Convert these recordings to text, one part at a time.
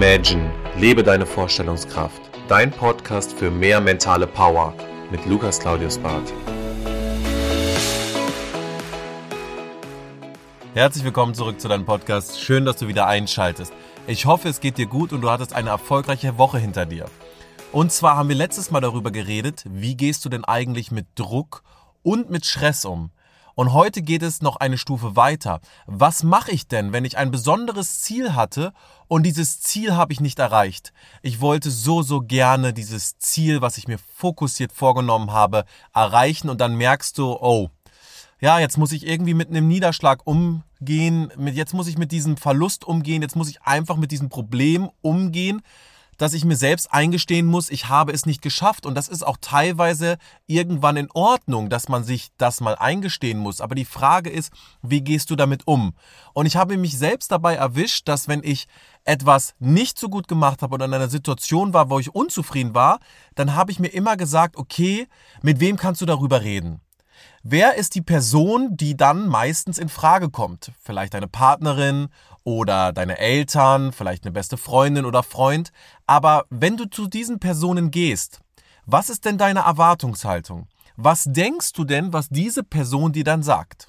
Imagine, lebe deine Vorstellungskraft. Dein Podcast für mehr mentale Power mit Lukas Claudius Barth. Herzlich willkommen zurück zu deinem Podcast. Schön, dass du wieder einschaltest. Ich hoffe, es geht dir gut und du hattest eine erfolgreiche Woche hinter dir. Und zwar haben wir letztes Mal darüber geredet, wie gehst du denn eigentlich mit Druck und mit Stress um? Und heute geht es noch eine Stufe weiter. Was mache ich denn, wenn ich ein besonderes Ziel hatte und dieses Ziel habe ich nicht erreicht? Ich wollte so, so gerne dieses Ziel, was ich mir fokussiert vorgenommen habe, erreichen. Und dann merkst du, oh, ja, jetzt muss ich irgendwie mit einem Niederschlag umgehen, jetzt muss ich mit diesem Verlust umgehen, jetzt muss ich einfach mit diesem Problem umgehen dass ich mir selbst eingestehen muss, ich habe es nicht geschafft. Und das ist auch teilweise irgendwann in Ordnung, dass man sich das mal eingestehen muss. Aber die Frage ist, wie gehst du damit um? Und ich habe mich selbst dabei erwischt, dass wenn ich etwas nicht so gut gemacht habe oder in einer Situation war, wo ich unzufrieden war, dann habe ich mir immer gesagt, okay, mit wem kannst du darüber reden? Wer ist die Person, die dann meistens in Frage kommt? Vielleicht deine Partnerin oder deine Eltern, vielleicht eine beste Freundin oder Freund. Aber wenn du zu diesen Personen gehst, was ist denn deine Erwartungshaltung? Was denkst du denn, was diese Person dir dann sagt?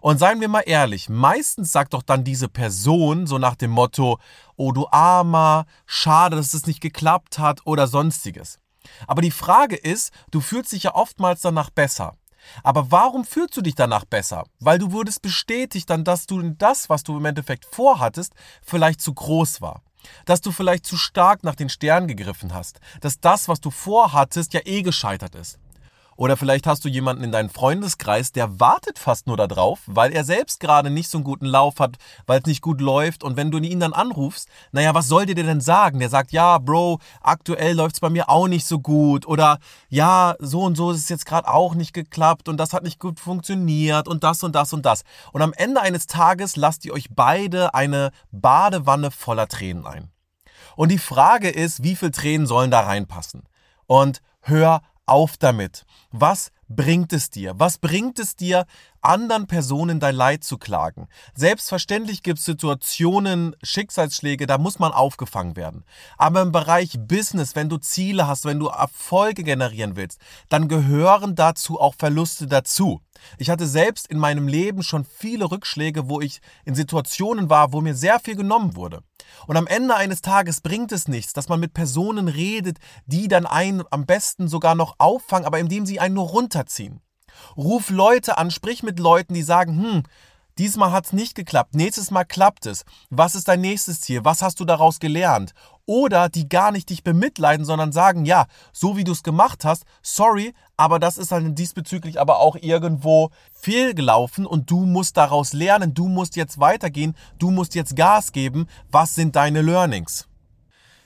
Und seien wir mal ehrlich, meistens sagt doch dann diese Person so nach dem Motto, oh du Armer, schade, dass es nicht geklappt hat oder sonstiges. Aber die Frage ist, du fühlst dich ja oftmals danach besser. Aber warum fühlst du dich danach besser? Weil du wurdest bestätigt dann, dass du das, was du im Endeffekt vorhattest, vielleicht zu groß war. Dass du vielleicht zu stark nach den Sternen gegriffen hast. Dass das, was du vorhattest, ja eh gescheitert ist. Oder vielleicht hast du jemanden in deinem Freundeskreis, der wartet fast nur darauf, weil er selbst gerade nicht so einen guten Lauf hat, weil es nicht gut läuft. Und wenn du ihn dann anrufst, naja, was soll der dir denn sagen? Der sagt, ja, Bro, aktuell läuft es bei mir auch nicht so gut. Oder ja, so und so ist es jetzt gerade auch nicht geklappt und das hat nicht gut funktioniert und das und das und das. Und am Ende eines Tages lasst ihr euch beide eine Badewanne voller Tränen ein. Und die Frage ist, wie viel Tränen sollen da reinpassen? Und hör auf damit. Was bringt es dir? Was bringt es dir, anderen Personen dein Leid zu klagen? Selbstverständlich gibt es Situationen, Schicksalsschläge, da muss man aufgefangen werden. Aber im Bereich Business, wenn du Ziele hast, wenn du Erfolge generieren willst, dann gehören dazu auch Verluste dazu. Ich hatte selbst in meinem Leben schon viele Rückschläge, wo ich in Situationen war, wo mir sehr viel genommen wurde. Und am Ende eines Tages bringt es nichts, dass man mit Personen redet, die dann einen am besten sogar noch auffangen, aber indem sie einen nur runterziehen. Ruf Leute an, sprich mit Leuten, die sagen, hm, Diesmal hat es nicht geklappt, nächstes Mal klappt es. Was ist dein nächstes Ziel? Was hast du daraus gelernt? Oder die gar nicht dich bemitleiden, sondern sagen, ja, so wie du es gemacht hast, sorry, aber das ist halt diesbezüglich aber auch irgendwo fehlgelaufen und du musst daraus lernen, du musst jetzt weitergehen, du musst jetzt Gas geben. Was sind deine Learnings?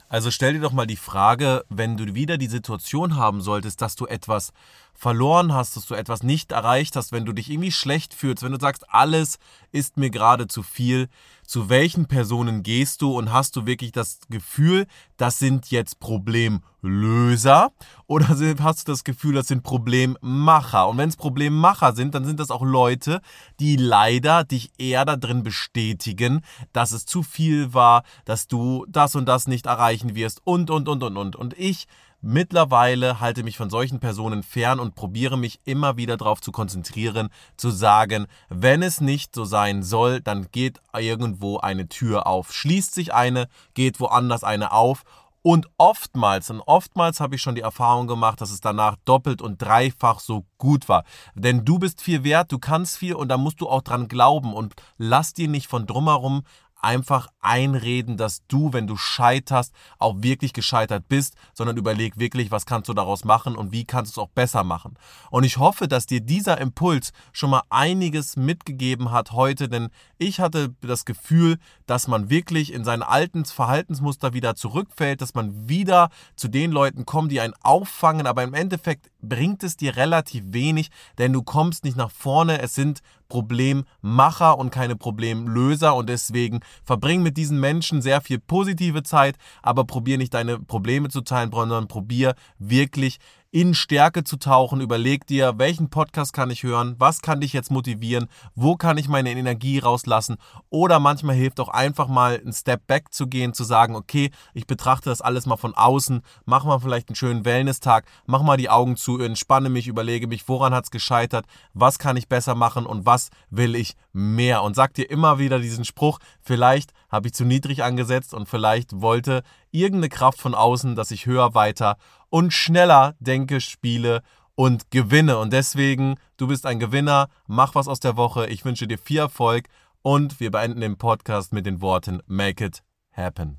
Also stell dir doch mal die Frage, wenn du wieder die Situation haben solltest, dass du etwas verloren hast, dass du etwas nicht erreicht hast, wenn du dich irgendwie schlecht fühlst, wenn du sagst, alles ist mir gerade zu viel, zu welchen Personen gehst du und hast du wirklich das Gefühl, das sind jetzt Problemlöser oder hast du das Gefühl, das sind Problemmacher? Und wenn es Problemmacher sind, dann sind das auch Leute, die leider dich eher darin bestätigen, dass es zu viel war, dass du das und das nicht erreichen wirst und, und, und, und, und. Und ich Mittlerweile halte mich von solchen Personen fern und probiere mich immer wieder darauf zu konzentrieren, zu sagen, wenn es nicht so sein soll, dann geht irgendwo eine Tür auf, schließt sich eine, geht woanders eine auf und oftmals, und oftmals habe ich schon die Erfahrung gemacht, dass es danach doppelt und dreifach so gut war. Denn du bist viel wert, du kannst viel und da musst du auch dran glauben und lass dir nicht von drumherum einfach einreden, dass du, wenn du scheiterst, auch wirklich gescheitert bist, sondern überleg wirklich, was kannst du daraus machen und wie kannst du es auch besser machen. Und ich hoffe, dass dir dieser Impuls schon mal einiges mitgegeben hat heute, denn ich hatte das Gefühl, dass man wirklich in sein altes Verhaltensmuster wieder zurückfällt, dass man wieder zu den Leuten kommt, die einen auffangen, aber im Endeffekt bringt es dir relativ wenig, denn du kommst nicht nach vorne. Es sind Problemmacher und keine Problemlöser und deswegen verbring mit diesen Menschen sehr viel positive Zeit, aber probier nicht deine Probleme zu teilen, sondern probier wirklich in Stärke zu tauchen. Überleg dir, welchen Podcast kann ich hören, was kann dich jetzt motivieren, wo kann ich meine Energie rauslassen? Oder manchmal hilft auch einfach mal einen Step back zu gehen, zu sagen, okay, ich betrachte das alles mal von außen, mach mal vielleicht einen schönen Wellness-Tag, mach mal die Augen zu, entspanne mich, überlege mich, woran hat es gescheitert, was kann ich besser machen und was will ich mehr und sag dir immer wieder diesen Spruch, vielleicht habe ich zu niedrig angesetzt und vielleicht wollte irgendeine Kraft von außen, dass ich höher, weiter und schneller denke, spiele und gewinne. Und deswegen, du bist ein Gewinner, mach was aus der Woche. Ich wünsche dir viel Erfolg und wir beenden den Podcast mit den Worten Make it happen.